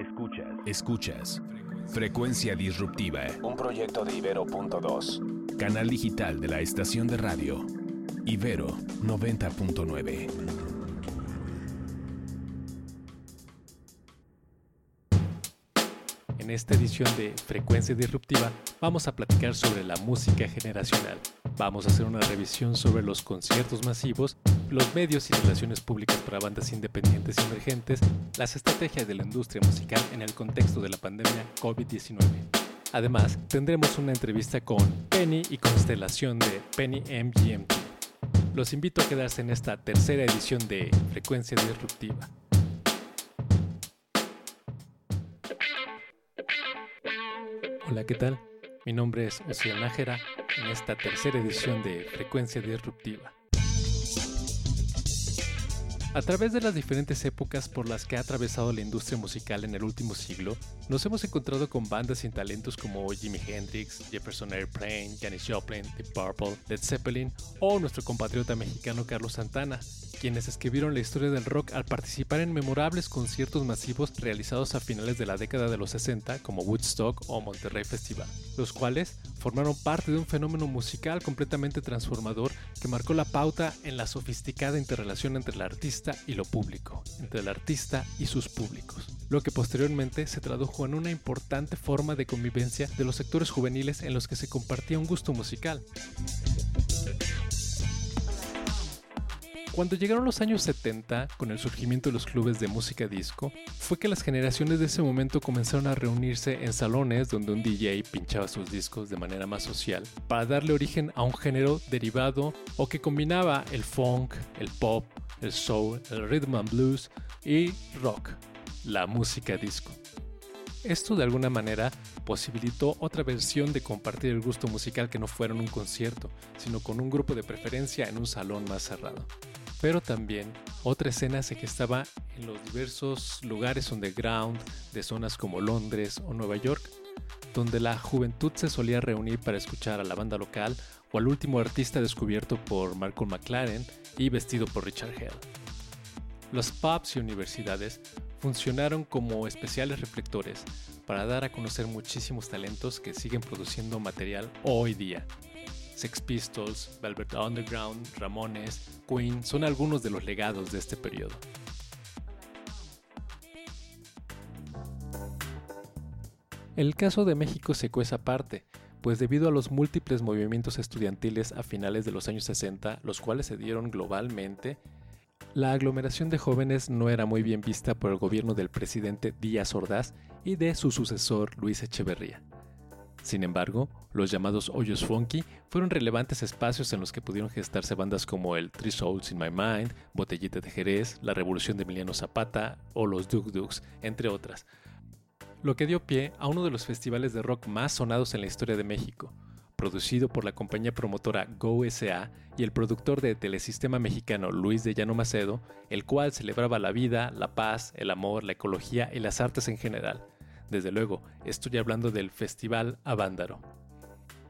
Escuchas. Escuchas. Frecuencia Disruptiva. Un proyecto de Ibero.2. Canal digital de la estación de radio. Ibero 90.9. En esta edición de Frecuencia Disruptiva vamos a platicar sobre la música generacional. Vamos a hacer una revisión sobre los conciertos masivos, los medios y relaciones públicas para bandas independientes y emergentes, las estrategias de la industria musical en el contexto de la pandemia COVID-19. Además, tendremos una entrevista con Penny y Constelación de Penny MGMT. Los invito a quedarse en esta tercera edición de Frecuencia Disruptiva. Hola, ¿qué tal? Mi nombre es Osiel Nájera en esta tercera edición de Frecuencia Disruptiva. A través de las diferentes épocas por las que ha atravesado la industria musical en el último siglo, nos hemos encontrado con bandas sin talentos como Jimi Hendrix, Jefferson Airplane, Janis Joplin, The Purple, Led Zeppelin o nuestro compatriota mexicano Carlos Santana, quienes escribieron la historia del rock al participar en memorables conciertos masivos realizados a finales de la década de los 60 como Woodstock o Monterrey Festival, los cuales formaron parte de un fenómeno musical completamente transformador que marcó la pauta en la sofisticada interrelación entre el artista y lo público, entre el artista y sus públicos, lo que posteriormente se tradujo en una importante forma de convivencia de los sectores juveniles en los que se compartía un gusto musical. Cuando llegaron los años 70, con el surgimiento de los clubes de música disco, fue que las generaciones de ese momento comenzaron a reunirse en salones donde un DJ pinchaba sus discos de manera más social, para darle origen a un género derivado o que combinaba el funk, el pop, el soul, el rhythm and blues y rock, la música disco. Esto de alguna manera posibilitó otra versión de compartir el gusto musical que no fuera en un concierto, sino con un grupo de preferencia en un salón más cerrado. Pero también otra escena se gestaba en los diversos lugares underground de zonas como Londres o Nueva York, donde la juventud se solía reunir para escuchar a la banda local o al último artista descubierto por Malcolm McLaren y vestido por Richard Hell. Los pubs y universidades funcionaron como especiales reflectores para dar a conocer muchísimos talentos que siguen produciendo material hoy día. Sex Pistols, Velvet Underground, Ramones, Queen son algunos de los legados de este periodo. El caso de México se cuece aparte, pues debido a los múltiples movimientos estudiantiles a finales de los años 60, los cuales se dieron globalmente, la aglomeración de jóvenes no era muy bien vista por el gobierno del presidente Díaz Ordaz y de su sucesor Luis Echeverría. Sin embargo, los llamados hoyos funky fueron relevantes espacios en los que pudieron gestarse bandas como el Three Souls in My Mind, Botellita de Jerez, La Revolución de Emiliano Zapata o los Duk Duks, entre otras, lo que dio pie a uno de los festivales de rock más sonados en la historia de México, producido por la compañía promotora GoSA y el productor de Telesistema Mexicano Luis de Llano Macedo, el cual celebraba la vida, la paz, el amor, la ecología y las artes en general. Desde luego, estoy hablando del Festival Avándaro.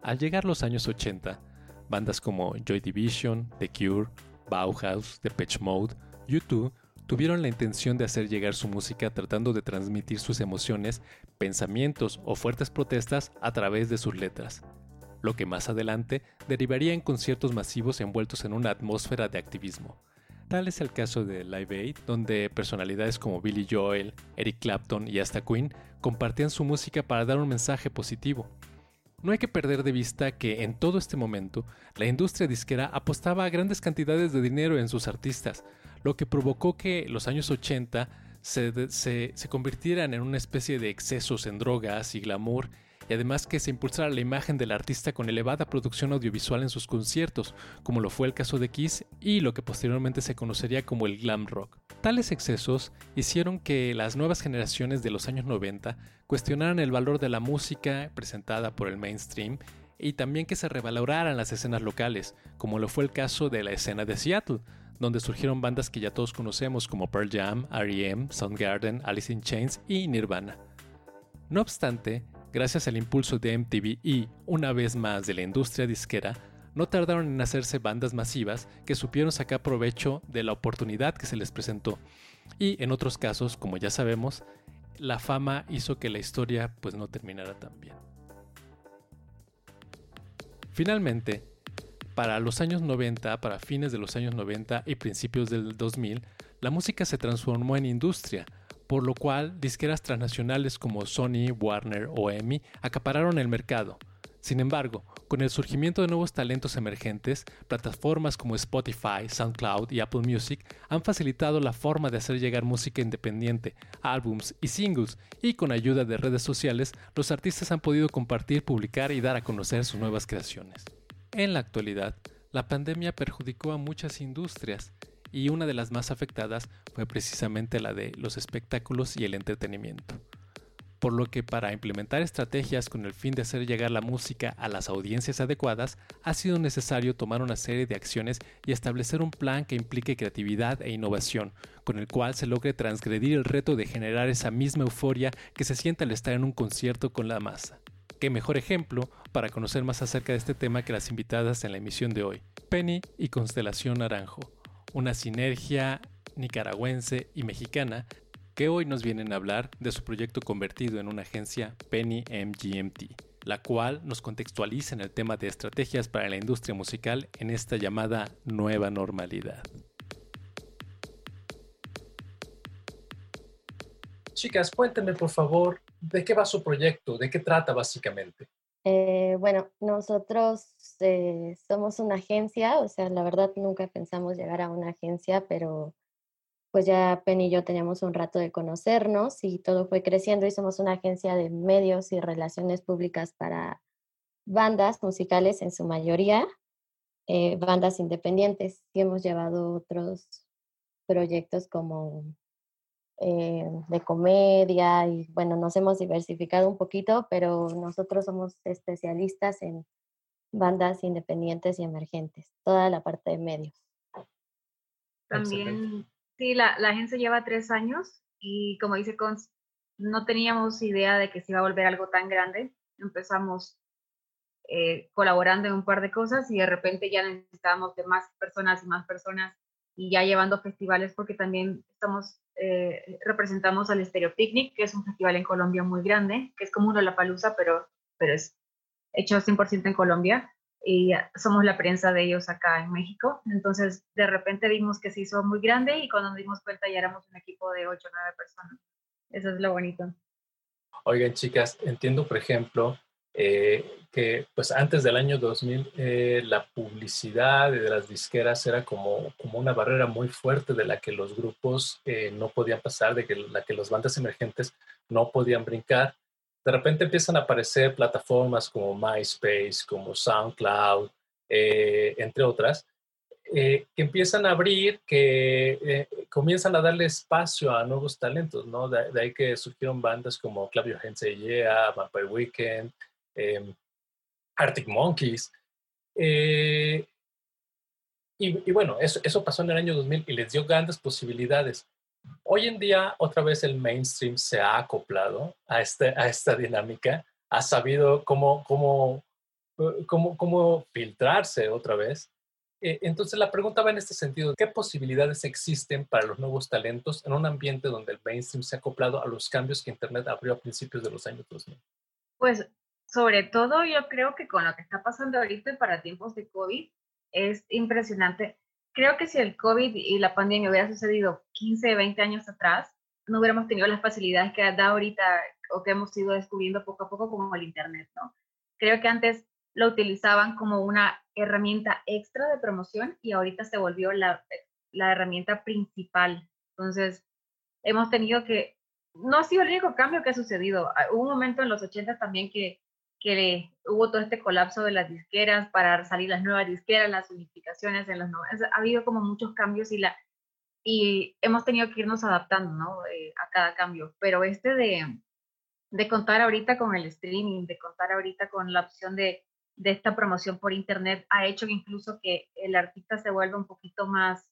Al llegar los años 80, bandas como Joy Division, The Cure, Bauhaus, Depeche Mode, U2 tuvieron la intención de hacer llegar su música tratando de transmitir sus emociones, pensamientos o fuertes protestas a través de sus letras, lo que más adelante derivaría en conciertos masivos envueltos en una atmósfera de activismo. Tal es el caso de Live Aid, donde personalidades como Billy Joel, Eric Clapton y hasta Queen compartían su música para dar un mensaje positivo. No hay que perder de vista que en todo este momento la industria disquera apostaba a grandes cantidades de dinero en sus artistas, lo que provocó que los años 80 se, se, se convirtieran en una especie de excesos en drogas y glamour y además que se impulsara la imagen del artista con elevada producción audiovisual en sus conciertos, como lo fue el caso de Kiss y lo que posteriormente se conocería como el glam rock. Tales excesos hicieron que las nuevas generaciones de los años 90 cuestionaran el valor de la música presentada por el mainstream y también que se revaloraran las escenas locales, como lo fue el caso de la escena de Seattle, donde surgieron bandas que ya todos conocemos como Pearl Jam, R.E.M., Soundgarden, Alice in Chains y Nirvana. No obstante, gracias al impulso de MTV y, una vez más, de la industria disquera, no tardaron en hacerse bandas masivas que supieron sacar provecho de la oportunidad que se les presentó. Y en otros casos, como ya sabemos, la fama hizo que la historia pues no terminara tan bien. Finalmente, para los años 90, para fines de los años 90 y principios del 2000, la música se transformó en industria, por lo cual disqueras transnacionales como Sony, Warner o EMI acapararon el mercado. Sin embargo, con el surgimiento de nuevos talentos emergentes, plataformas como Spotify, SoundCloud y Apple Music han facilitado la forma de hacer llegar música independiente, álbums y singles, y con ayuda de redes sociales, los artistas han podido compartir, publicar y dar a conocer sus nuevas creaciones. En la actualidad, la pandemia perjudicó a muchas industrias, y una de las más afectadas fue precisamente la de los espectáculos y el entretenimiento. Por lo que para implementar estrategias con el fin de hacer llegar la música a las audiencias adecuadas, ha sido necesario tomar una serie de acciones y establecer un plan que implique creatividad e innovación, con el cual se logre transgredir el reto de generar esa misma euforia que se siente al estar en un concierto con la masa. Qué mejor ejemplo para conocer más acerca de este tema que las invitadas en la emisión de hoy, Penny y Constelación Naranjo, una sinergia nicaragüense y mexicana que hoy nos vienen a hablar de su proyecto convertido en una agencia Penny MGMT, la cual nos contextualiza en el tema de estrategias para la industria musical en esta llamada nueva normalidad. Chicas, cuéntenme por favor de qué va su proyecto, de qué trata básicamente. Eh, bueno, nosotros eh, somos una agencia, o sea, la verdad nunca pensamos llegar a una agencia, pero pues ya Penny y yo teníamos un rato de conocernos y todo fue creciendo y somos una agencia de medios y relaciones públicas para bandas musicales en su mayoría, eh, bandas independientes y hemos llevado otros proyectos como eh, de comedia y bueno, nos hemos diversificado un poquito, pero nosotros somos especialistas en bandas independientes y emergentes, toda la parte de medios. También Sí, la, la agencia lleva tres años y como dice Cons, no teníamos idea de que se iba a volver algo tan grande. Empezamos eh, colaborando en un par de cosas y de repente ya necesitábamos de más personas y más personas y ya llevando festivales porque también estamos, eh, representamos al Stereo Picnic, que es un festival en Colombia muy grande, que es como uno la palusa, pero, pero es hecho 100% en Colombia y somos la prensa de ellos acá en México. Entonces, de repente vimos que se hizo muy grande y cuando nos dimos cuenta ya éramos un equipo de 8 o 9 personas. Eso es lo bonito. Oigan, chicas, entiendo, por ejemplo, eh, que pues antes del año 2000 eh, la publicidad de las disqueras era como, como una barrera muy fuerte de la que los grupos eh, no podían pasar, de que la que las bandas emergentes no podían brincar de repente empiezan a aparecer plataformas como MySpace, como SoundCloud, eh, entre otras, eh, que empiezan a abrir, que eh, comienzan a darle espacio a nuevos talentos, ¿no? De, ahí que surgieron bandas como Clavio Hense Yeah, Vampire Weekend, em, Arctic Monkeys. Y, bueno, eso pasó en el año 2000 y les dio grandes posibilidades. Hoy en día, otra vez el mainstream se ha acoplado a, este, a esta dinámica, ha sabido cómo, cómo, eh, cómo, cómo filtrarse otra vez. Eh, entonces, la pregunta va en este sentido, ¿qué posibilidades existen para los nuevos talentos en un ambiente donde el mainstream se ha acoplado a los cambios que Internet abrió a principios de los años 2000? Pues, sobre todo, yo creo que con lo que está pasando ahorita para tiempos de COVID, es impresionante creo que si el COVID y la pandemia hubiera sucedido 15, 20 años atrás, no hubiéramos tenido las facilidades que da ahorita o que hemos ido descubriendo poco a poco como el Internet, ¿no? Creo que antes lo utilizaban como una herramienta extra de promoción y ahorita se volvió la, la herramienta principal. Entonces, hemos tenido que, no ha sido el único cambio que ha sucedido. Hubo un momento en los 80 también que que hubo todo este colapso de las disqueras para salir las nuevas disqueras, las unificaciones en los Ha habido como muchos cambios y, la, y hemos tenido que irnos adaptando ¿no? Eh, a cada cambio. Pero este de, de contar ahorita con el streaming, de contar ahorita con la opción de, de esta promoción por internet, ha hecho incluso que el artista se vuelva un poquito más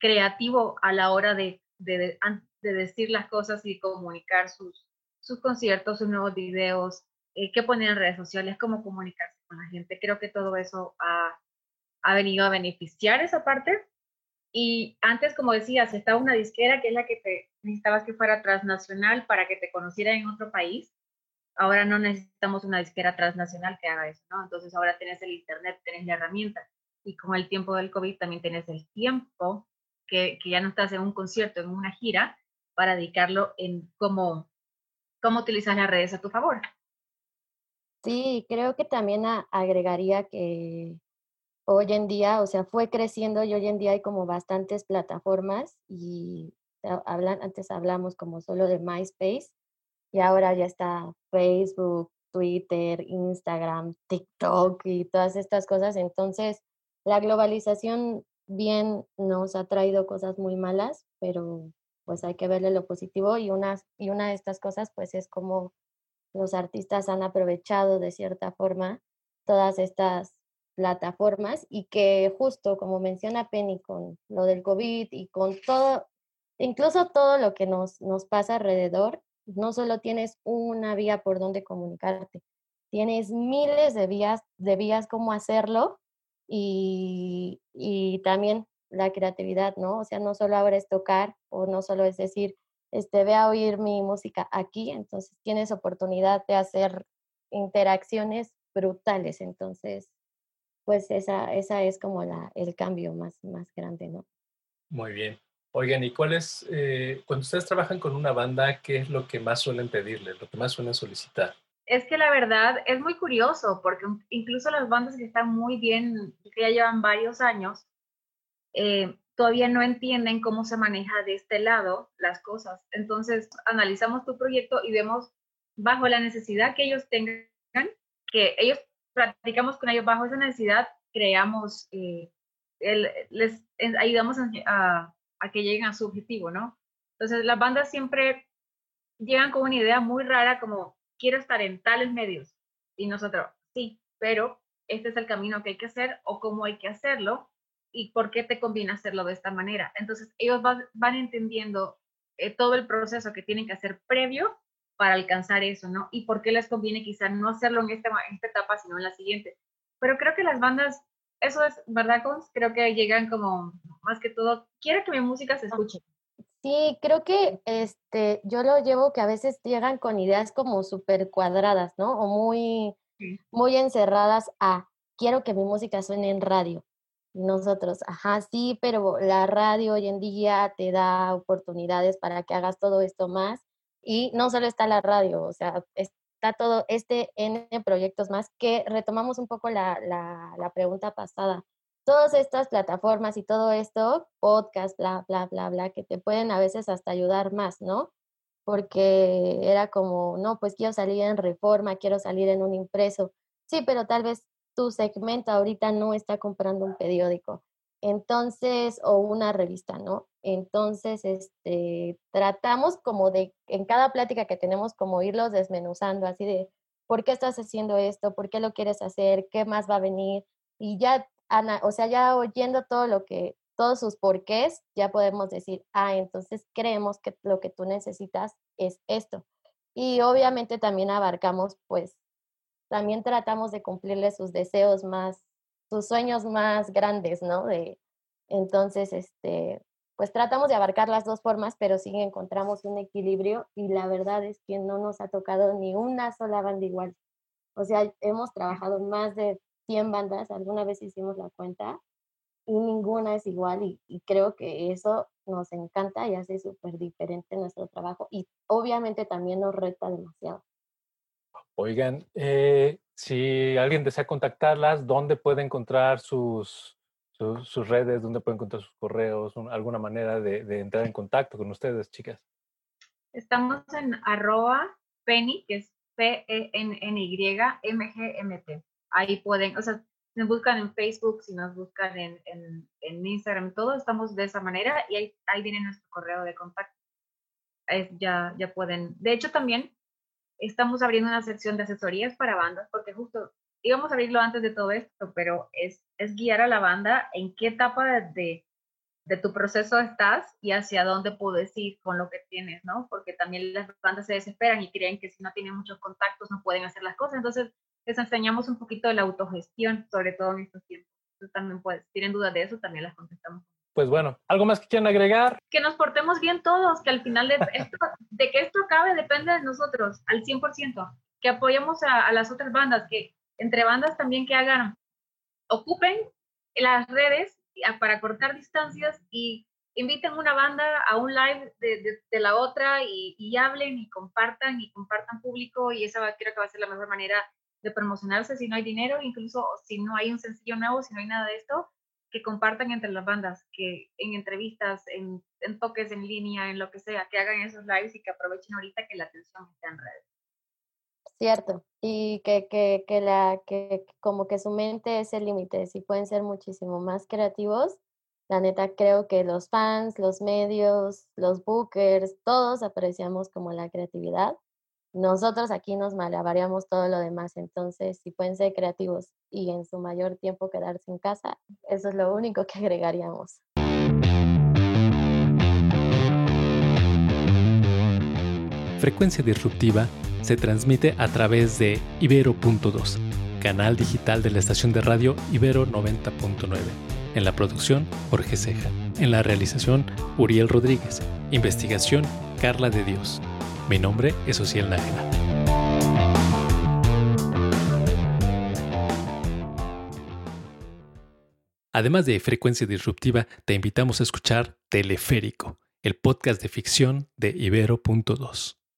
creativo a la hora de, de, de decir las cosas y comunicar sus, sus conciertos, sus nuevos videos, eh, qué poner en redes sociales, cómo comunicarse con la gente. Creo que todo eso ha, ha, venido a beneficiar esa parte Y antes, como decías, estaba una disquera que es la que te necesitabas que fuera transnacional para que te conociera en otro país. Ahora no necesitamos una disquera transnacional que haga eso, ¿no? Entonces ahora tienes el Internet, tienes la herramienta. Y con el tiempo del COVID también tienes el tiempo que, que ya no estás en un concierto, en una gira, para dedicarlo en cómo, cómo utilizas las redes a tu favor. Sí, creo que también agregaría que hoy en día, o sea, fue creciendo y hoy en día hay como bastantes plataformas y hablan, antes hablamos como solo de MySpace y ahora ya está Facebook, Twitter, Instagram, TikTok y todas estas cosas. Entonces, la globalización bien nos ha traído cosas muy malas, pero pues hay que verle lo positivo y una, y una de estas cosas pues es como los artistas han aprovechado de cierta forma todas estas plataformas y que justo como menciona Penny con lo del COVID y con todo, incluso todo lo que nos, nos pasa alrededor, no solo tienes una vía por donde comunicarte, tienes miles de vías, de vías cómo hacerlo y, y también la creatividad, ¿no? O sea, no solo ahora es tocar o no solo es decir, este, ve a oír mi música aquí, entonces tienes oportunidad de hacer interacciones brutales, entonces, pues esa, esa es como la, el cambio más, más grande, ¿no? Muy bien. Oigan, ¿y cuál es, eh, cuando ustedes trabajan con una banda, qué es lo que más suelen pedirles, lo que más suelen solicitar? Es que la verdad es muy curioso, porque incluso las bandas que están muy bien, que ya llevan varios años, eh, todavía no entienden cómo se maneja de este lado las cosas. Entonces, analizamos tu proyecto y vemos bajo la necesidad que ellos tengan, que ellos practicamos con ellos bajo esa necesidad, creamos, eh, les ayudamos a, a, que lleguen a su objetivo, ¿no? Entonces, las bandas siempre llegan con una idea muy rara como, quiero estar en tales medios. Y nosotros, sí, pero este es el camino que hay que hacer o cómo hay que hacerlo y por qué te conviene hacerlo de esta manera. Entonces, ellos van, entendiendo eh, todo el proceso que tienen que hacer previo para alcanzar eso, ¿no? Y por qué les conviene quizá no hacerlo en esta, esta etapa, sino en la siguiente. Pero creo que las bandas, eso es, ¿verdad, Cons? Creo que llegan como, más que todo, quiero que mi música se escuche. Sí, creo que este, yo lo llevo que a veces llegan con ideas como súper cuadradas, ¿no? O muy, muy encerradas a, quiero que mi música suene en radio nosotros, ajá, sí, pero la radio hoy en día te da oportunidades para que hagas todo esto más. Y no solo está la radio, o sea, está todo este N proyectos más que retomamos un poco la, la, pregunta pasada. Todas estas plataformas y todo esto, podcast, bla, bla, bla, bla, que te pueden a veces hasta ayudar más, ¿no? Porque era como, no, pues quiero salir en reforma, quiero salir en un impreso. Sí, pero tal vez tu segmento ahorita no está comprando un periódico. Entonces, o una revista, ¿no? Entonces, este, tratamos como de, en cada plática que tenemos, como irlos desmenuzando, así de, ¿por qué estás haciendo esto? ¿Por qué lo quieres hacer? ¿Qué más va a venir? Y ya, Ana, o sea, ya oyendo todo lo que, todos sus porqués, ya podemos decir, ah, entonces creemos que lo que tú necesitas es esto. Y obviamente también abarcamos, pues, también tratamos de cumplirle sus deseos más, sus sueños más grandes, ¿no? De, entonces, este, pues tratamos de abarcar las dos formas, pero sí encontramos un equilibrio y la verdad es que no nos ha tocado ni una sola banda igual. O sea, hemos trabajado más de 100 bandas, alguna vez hicimos la cuenta y ninguna es igual y, y creo que eso nos encanta y hace súper diferente nuestro trabajo y obviamente también nos reta demasiado. Oigan, eh, si alguien desea contactarlas, ¿dónde puede encontrar sus, redes? ¿Dónde puede encontrar sus correos? ¿Alguna manera de, entrar en contacto con ustedes, chicas? Estamos en arroba penny, que es P-E-N-N-Y-M-G-M-T. Ahí pueden, o sea, nos buscan en Facebook, si nos buscan en, en, Instagram, todo estamos de esa manera y ahí, ahí viene nuestro correo de contacto. ya, ya pueden, de hecho también estamos abriendo una sección de asesorías para bandas, porque justo íbamos a abrirlo antes de todo esto, pero es, es guiar a la banda en qué etapa de, de, tu proceso estás y hacia dónde puedes ir con lo que tienes, ¿no? Porque también las bandas se desesperan y creen que si no tienen muchos contactos no pueden hacer las cosas. Entonces, les enseñamos un poquito de la autogestión, sobre todo en estos tiempos. Entonces, también puedes, tienen dudas de eso, también las contestamos pues bueno, ¿algo más que quieran agregar? Que nos portemos bien todos, que al final de, esto, de que esto acabe depende de nosotros, al 100%, que apoyemos a, las otras bandas, que entre bandas también que hagan, ocupen las redes para cortar distancias y inviten una banda a un live de, la otra y, hablen y compartan y compartan público y esa creo que va a ser la mejor manera de promocionarse si no hay dinero, incluso si no hay un sencillo nuevo, si no hay nada de esto, que compartan entre las bandas, que en entrevistas, en, en toques en línea, en lo que sea, que hagan esos lives y que aprovechen ahorita que la atención está en redes. Cierto, y que, que, que, la, que como que su mente es el límite, si pueden ser muchísimo más creativos, la neta creo que los fans, los medios, los bookers, todos apreciamos como la creatividad. Nosotros aquí nos malabareamos todo lo demás, entonces si pueden ser creativos y en su mayor tiempo quedarse en casa, eso es lo único que agregaríamos. Frecuencia disruptiva se transmite a través de Ibero.2, canal digital de la estación de radio Ibero 90.9. En la producción, Jorge Ceja. En la realización, Uriel Rodríguez. Investigación, Carla de Dios. Mi nombre es Ociel Nájera. Además de Frecuencia Disruptiva, te invitamos a escuchar Teleférico, el podcast de ficción de Ibero.2.